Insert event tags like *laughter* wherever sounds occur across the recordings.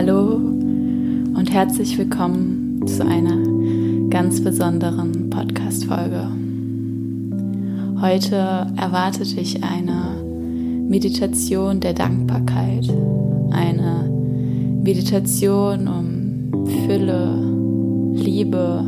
Hallo und herzlich willkommen zu einer ganz besonderen Podcast-Folge. Heute erwartet dich eine Meditation der Dankbarkeit, eine Meditation um Fülle, Liebe,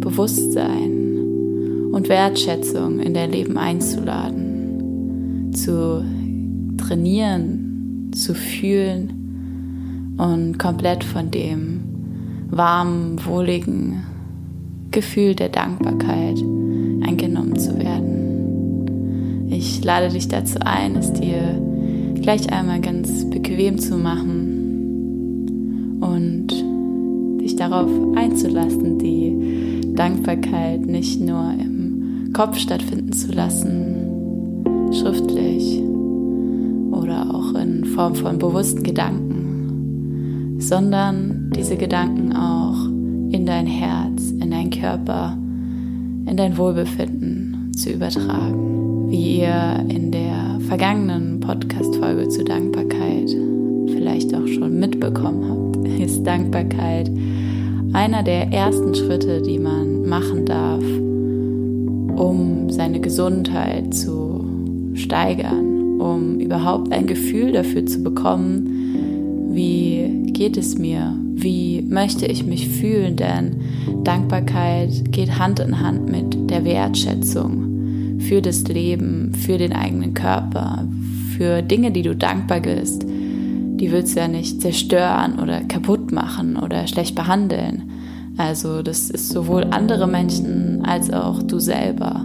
Bewusstsein und Wertschätzung in dein Leben einzuladen, zu trainieren, zu fühlen und komplett von dem warmen, wohligen Gefühl der Dankbarkeit eingenommen zu werden. Ich lade dich dazu ein, es dir gleich einmal ganz bequem zu machen und dich darauf einzulassen, die Dankbarkeit nicht nur im Kopf stattfinden zu lassen, schriftlich oder auch in Form von bewussten Gedanken sondern diese Gedanken auch in dein Herz, in dein Körper, in dein Wohlbefinden zu übertragen. Wie ihr in der vergangenen Podcast-Folge zu Dankbarkeit vielleicht auch schon mitbekommen habt, *laughs* ist Dankbarkeit einer der ersten Schritte, die man machen darf, um seine Gesundheit zu steigern, um überhaupt ein Gefühl dafür zu bekommen, wie geht es mir? Wie möchte ich mich fühlen? Denn Dankbarkeit geht Hand in Hand mit der Wertschätzung für das Leben, für den eigenen Körper, für Dinge, die du dankbar bist. Die willst du ja nicht zerstören oder kaputt machen oder schlecht behandeln. Also das ist sowohl andere Menschen als auch du selber.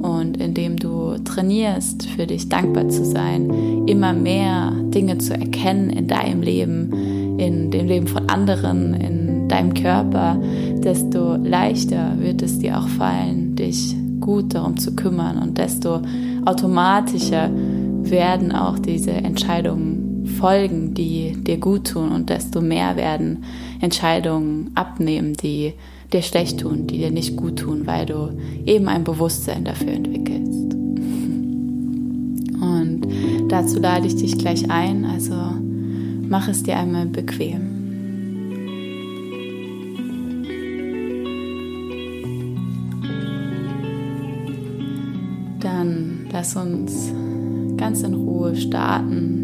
Und indem du trainierst, für dich dankbar zu sein, immer mehr Dinge zu erkennen in deinem Leben, in dem Leben von anderen, in deinem Körper, desto leichter wird es dir auch fallen, dich gut darum zu kümmern. Und desto automatischer werden auch diese Entscheidungen folgen, die dir gut tun und desto mehr werden Entscheidungen abnehmen, die dir schlecht tun, die dir nicht gut tun, weil du eben ein Bewusstsein dafür entwickelst. Und dazu lade ich dich gleich ein, also mach es dir einmal bequem. Dann lass uns ganz in Ruhe starten,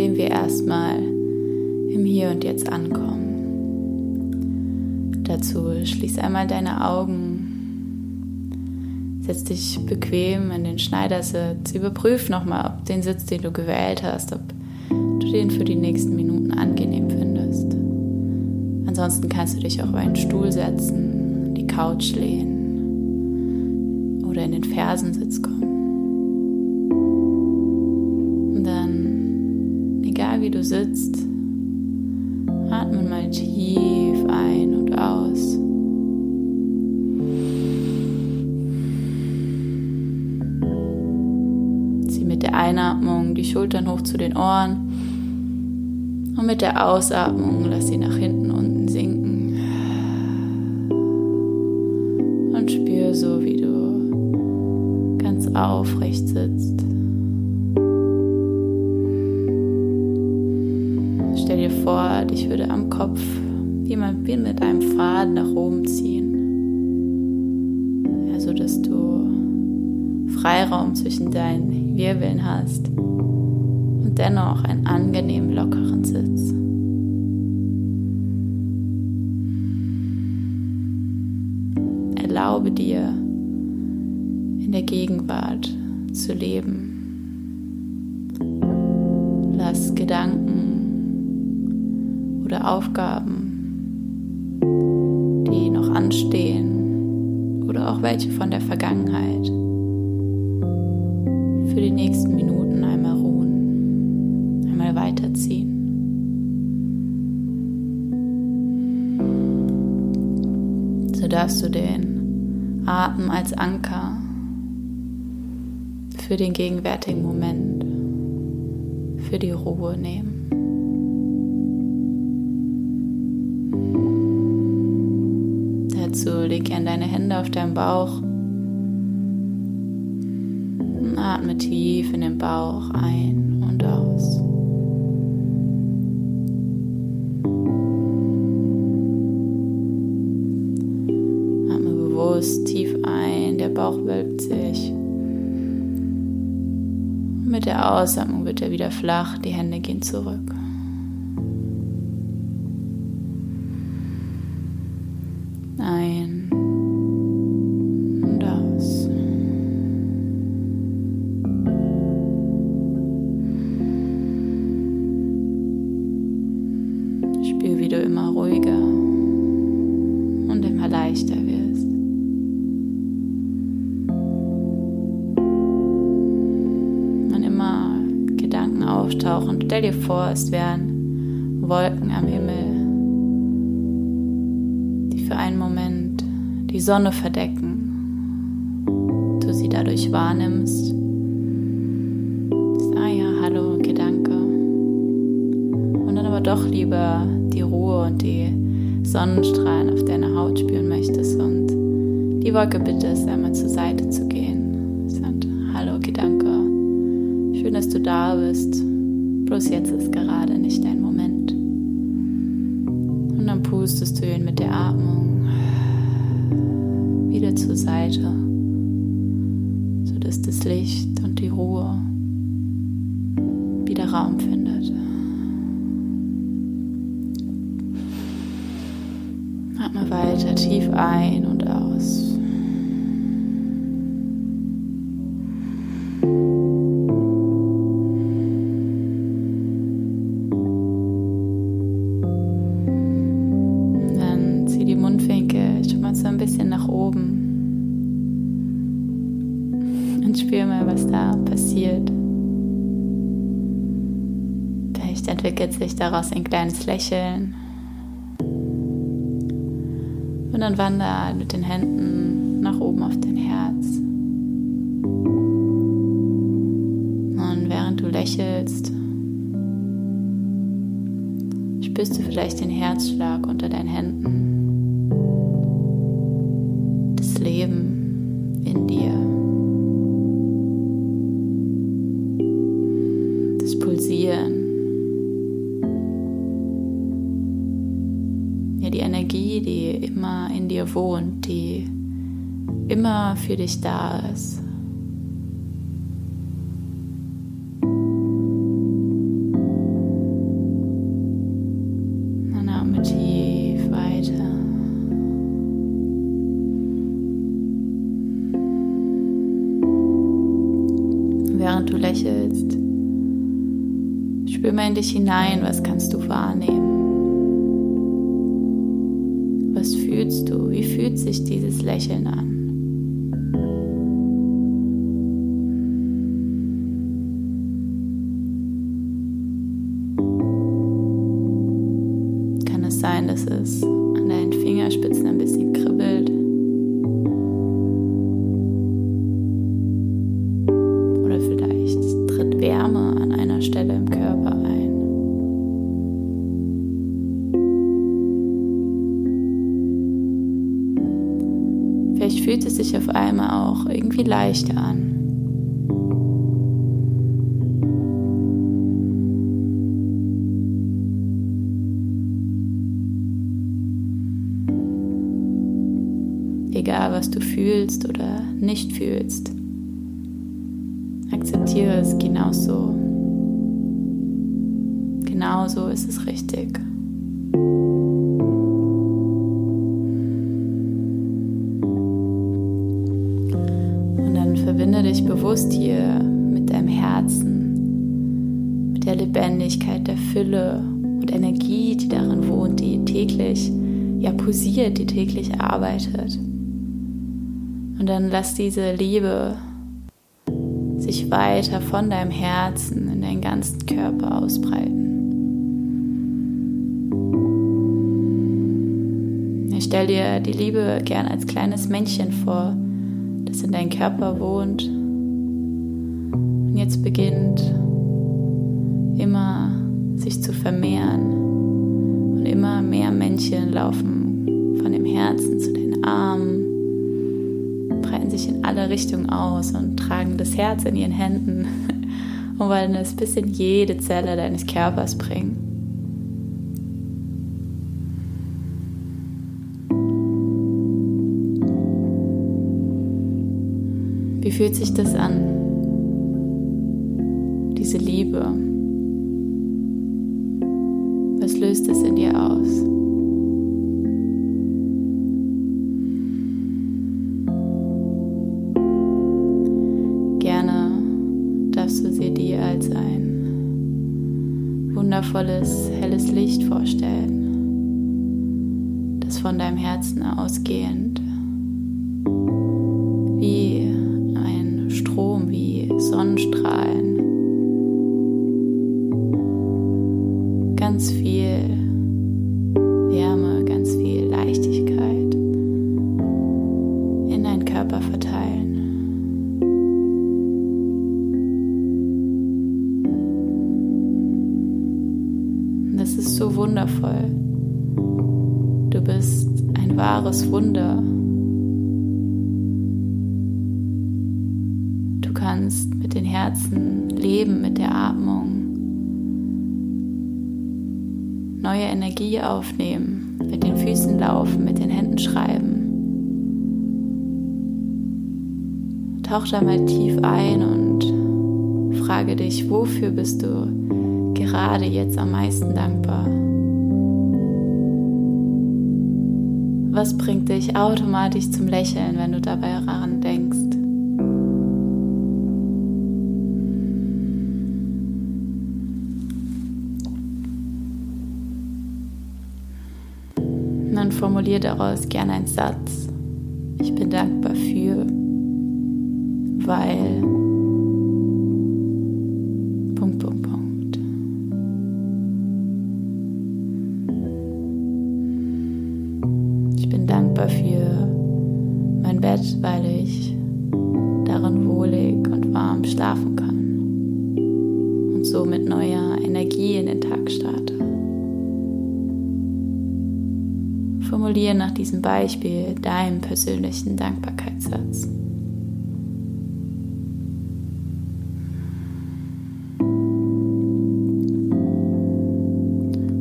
indem wir erstmal im Hier und Jetzt ankommen. Dazu schließ einmal deine Augen, setz dich bequem in den Schneidersitz, überprüf nochmal, ob den Sitz, den du gewählt hast, ob du den für die nächsten Minuten angenehm findest. Ansonsten kannst du dich auch auf einen Stuhl setzen, die Couch lehnen oder in den Fersensitz kommen. Wie du sitzt, atmen mal tief ein und aus. Zieh mit der Einatmung die Schultern hoch zu den Ohren und mit der Ausatmung lass sie nach hinten unten sinken. Und spür so, wie du ganz aufrecht sitzt. Vor, dich würde am Kopf jemand wie mit einem Faden nach oben ziehen. Ja, so dass du Freiraum zwischen deinen Wirbeln hast und dennoch einen angenehm lockeren Sitz. Erlaube dir, in der Gegenwart zu leben. Lass Gedanken oder Aufgaben, die noch anstehen oder auch welche von der Vergangenheit, für die nächsten Minuten einmal ruhen, einmal weiterziehen. So darfst du den Atem als Anker für den gegenwärtigen Moment, für die Ruhe nehmen. dazu. Leg gern deine Hände auf deinen Bauch. Und atme tief in den Bauch ein und aus. Atme bewusst tief ein, der Bauch wölbt sich. Mit der Ausatmung wird er wieder flach, die Hände gehen zurück. Vor, es wären Wolken am Himmel für einen Moment die Sonne verdecken, du sie dadurch wahrnimmst. Ah ja, hallo, Gedanke. Und dann aber doch lieber die Ruhe und die Sonnenstrahlen auf deiner Haut spüren möchtest und die Wolke bittest, einmal zur Seite zu gehen. Sagt, hallo Gedanke, schön, dass du da bist. Bloß jetzt ist gerade nicht dein Moment. Und dann pustest du ihn mit der Atmung wieder zur Seite, sodass das Licht und die Ruhe wieder Raum findet. Atme weiter tief ein und aus. Daraus ein kleines Lächeln. Und dann wandert mit den Händen nach oben auf dein Herz. Und während du lächelst, spürst du vielleicht den Herzschlag unter deinen Händen. Für dich da ist. Während du lächelst, spür mal in dich hinein, was kannst du wahrnehmen. Was fühlst du? Wie fühlt sich dieses Lächeln an? Sein, dass es an deinen Fingerspitzen ein bisschen kribbelt? Egal, was du fühlst oder nicht fühlst, akzeptiere es genauso. Genauso ist es richtig. verbinde dich bewusst hier mit deinem Herzen, mit der Lebendigkeit, der Fülle und Energie, die darin wohnt, die täglich, ja pulsiert, die täglich arbeitet. Und dann lass diese Liebe sich weiter von deinem Herzen in deinen ganzen Körper ausbreiten. Ich stell dir die Liebe gern als kleines Männchen vor, das in deinem Körper wohnt. Und jetzt beginnt immer sich zu vermehren. Und immer mehr Männchen laufen von dem Herzen zu den Armen, breiten sich in alle Richtungen aus und tragen das Herz in ihren Händen *laughs* und wollen es bis in jede Zelle deines Körpers bringen. fühlt sich das an? Diese Liebe. Was löst es in dir aus? Wundervolles, helles Licht vorstellen, das von deinem Herzen ausgehend leben, mit der Atmung. neue Energie aufnehmen, mit den Füßen laufen, mit den Händen schreiben. Tauch da mal tief ein und frage dich, wofür bist du gerade jetzt am meisten dankbar? Was bringt dich automatisch zum Lächeln, wenn du dabei daran denkst? Und formuliere daraus gerne einen Satz. Ich bin dankbar für, weil. Beispiel deinen persönlichen Dankbarkeitssatz.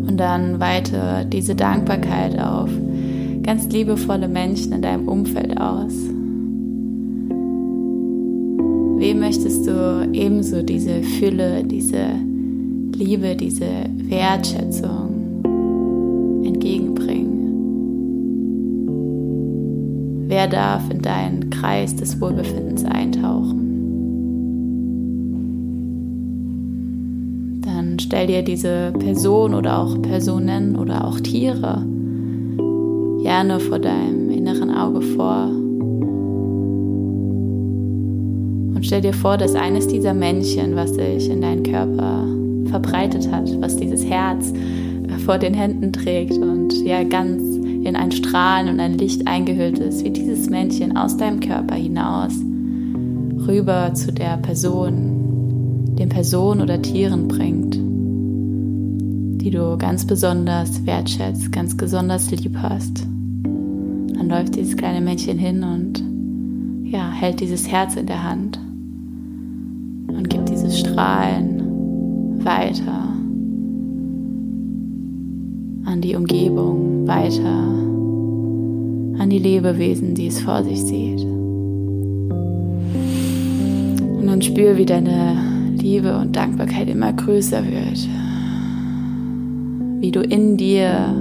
Und dann weite diese Dankbarkeit auf ganz liebevolle Menschen in deinem Umfeld aus. Wem möchtest du ebenso diese Fülle, diese Liebe, diese Wertschätzung Wer darf in deinen Kreis des Wohlbefindens eintauchen? Dann stell dir diese Person oder auch Personen oder auch Tiere gerne vor deinem inneren Auge vor. Und stell dir vor, dass eines dieser Männchen, was sich in deinen Körper verbreitet hat, was dieses Herz vor den Händen trägt und ja ganz in ein Strahlen und ein Licht eingehüllt ist, wie dieses Männchen aus deinem Körper hinaus rüber zu der Person, den Personen oder Tieren bringt, die du ganz besonders wertschätzt, ganz besonders lieb hast. Dann läuft dieses kleine Männchen hin und ja, hält dieses Herz in der Hand und gibt dieses Strahlen weiter an die Umgebung, weiter an die Lebewesen, die es vor sich sieht. Und dann spür, wie deine Liebe und Dankbarkeit immer größer wird. Wie du in dir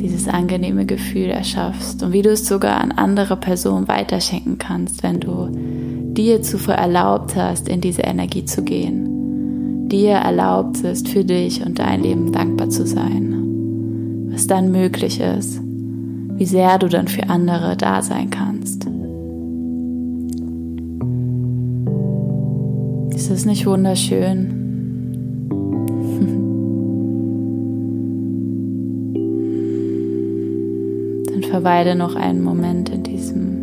dieses angenehme Gefühl erschaffst und wie du es sogar an andere Personen weiterschenken kannst, wenn du dir zuvor erlaubt hast, in diese Energie zu gehen dir erlaubt ist, für dich und dein Leben dankbar zu sein, was dann möglich ist, wie sehr du dann für andere da sein kannst. Ist es nicht wunderschön? *laughs* Dann verweile noch einen Moment in diesem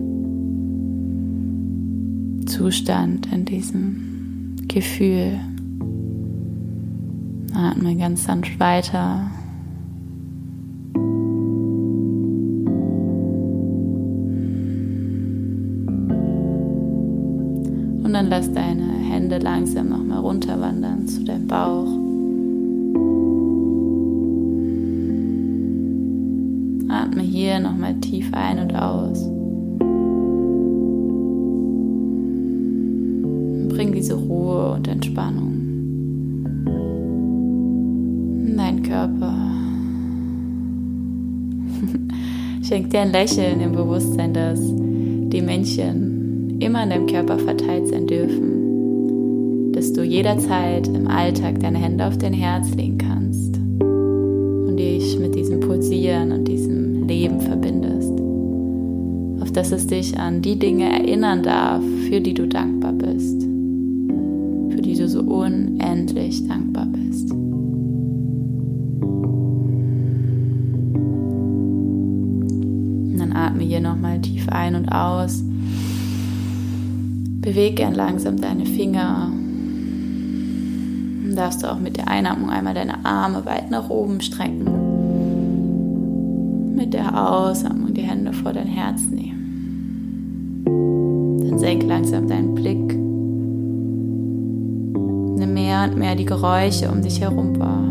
Zustand, in diesem Gefühl. Atme ganz sanft weiter. Und dann lass deine Hände langsam nochmal runterwandern zu deinem Bauch. Atme hier nochmal tief ein und aus. Bring diese Ruhe und Entspannung. Schenkt dir ein Lächeln im Bewusstsein, dass die Männchen immer in deinem Körper verteilt sein dürfen, dass du jederzeit im Alltag deine Hände auf dein Herz legen kannst und dich mit diesem Pulsieren und diesem Leben verbindest, auf dass es dich an die Dinge erinnern darf, für die du dankbar bist, für die du so unendlich dankbar bist. Ein und aus. Bewege gern langsam deine Finger. Dann darfst du auch mit der Einatmung einmal deine Arme weit nach oben strecken. Mit der Ausatmung die Hände vor dein Herz nehmen. Dann senk langsam deinen Blick. Nimm mehr und mehr die Geräusche um dich herum wahr.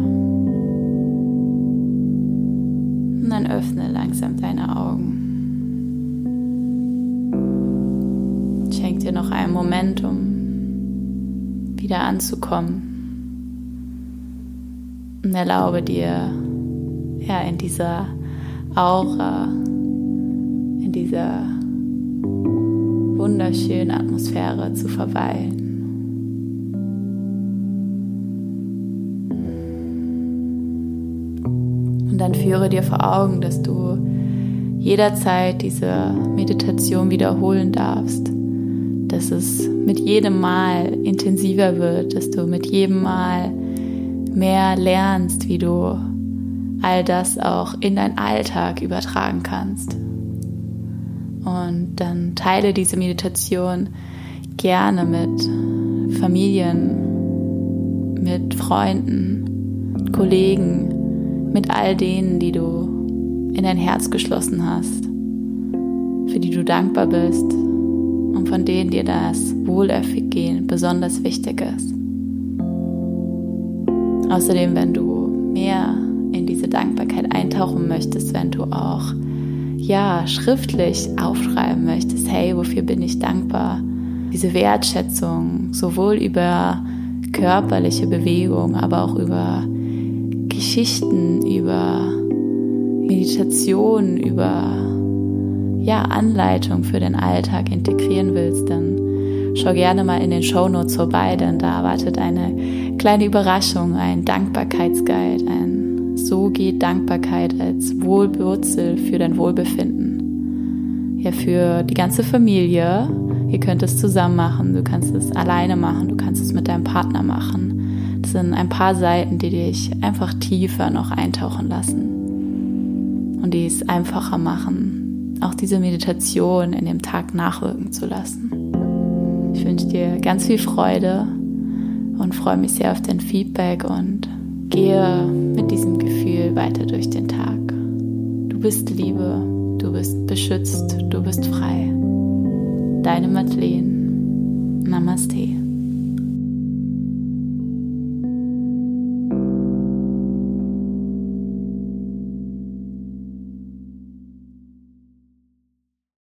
Moment, um wieder anzukommen. Und erlaube dir, ja, in dieser Aura, in dieser wunderschönen Atmosphäre zu verweilen. Und dann führe dir vor Augen, dass du jederzeit diese Meditation wiederholen darfst dass es mit jedem Mal intensiver wird, dass du mit jedem Mal mehr lernst, wie du all das auch in deinen Alltag übertragen kannst. Und dann teile diese Meditation gerne mit Familien, mit Freunden, Kollegen, mit all denen, die du in dein Herz geschlossen hast, für die du dankbar bist und von denen dir das Wohlergehen besonders wichtig ist. Außerdem, wenn du mehr in diese Dankbarkeit eintauchen möchtest, wenn du auch ja schriftlich aufschreiben möchtest, hey, wofür bin ich dankbar? Diese Wertschätzung sowohl über körperliche Bewegung, aber auch über Geschichten, über Meditation, über ja, Anleitung für den Alltag integrieren willst, dann schau gerne mal in den Show Notes vorbei, denn da wartet eine kleine Überraschung, ein Dankbarkeitsguide, ein So geht Dankbarkeit als Wohlwurzel für dein Wohlbefinden. Ja, für die ganze Familie. Ihr könnt es zusammen machen, du kannst es alleine machen, du kannst es mit deinem Partner machen. Das sind ein paar Seiten, die dich einfach tiefer noch eintauchen lassen und die es einfacher machen, auch diese Meditation in dem Tag nachwirken zu lassen. Ich wünsche dir ganz viel Freude und freue mich sehr auf dein Feedback und gehe mit diesem Gefühl weiter durch den Tag. Du bist Liebe, du bist beschützt, du bist frei. Deine Madeleine. Namaste.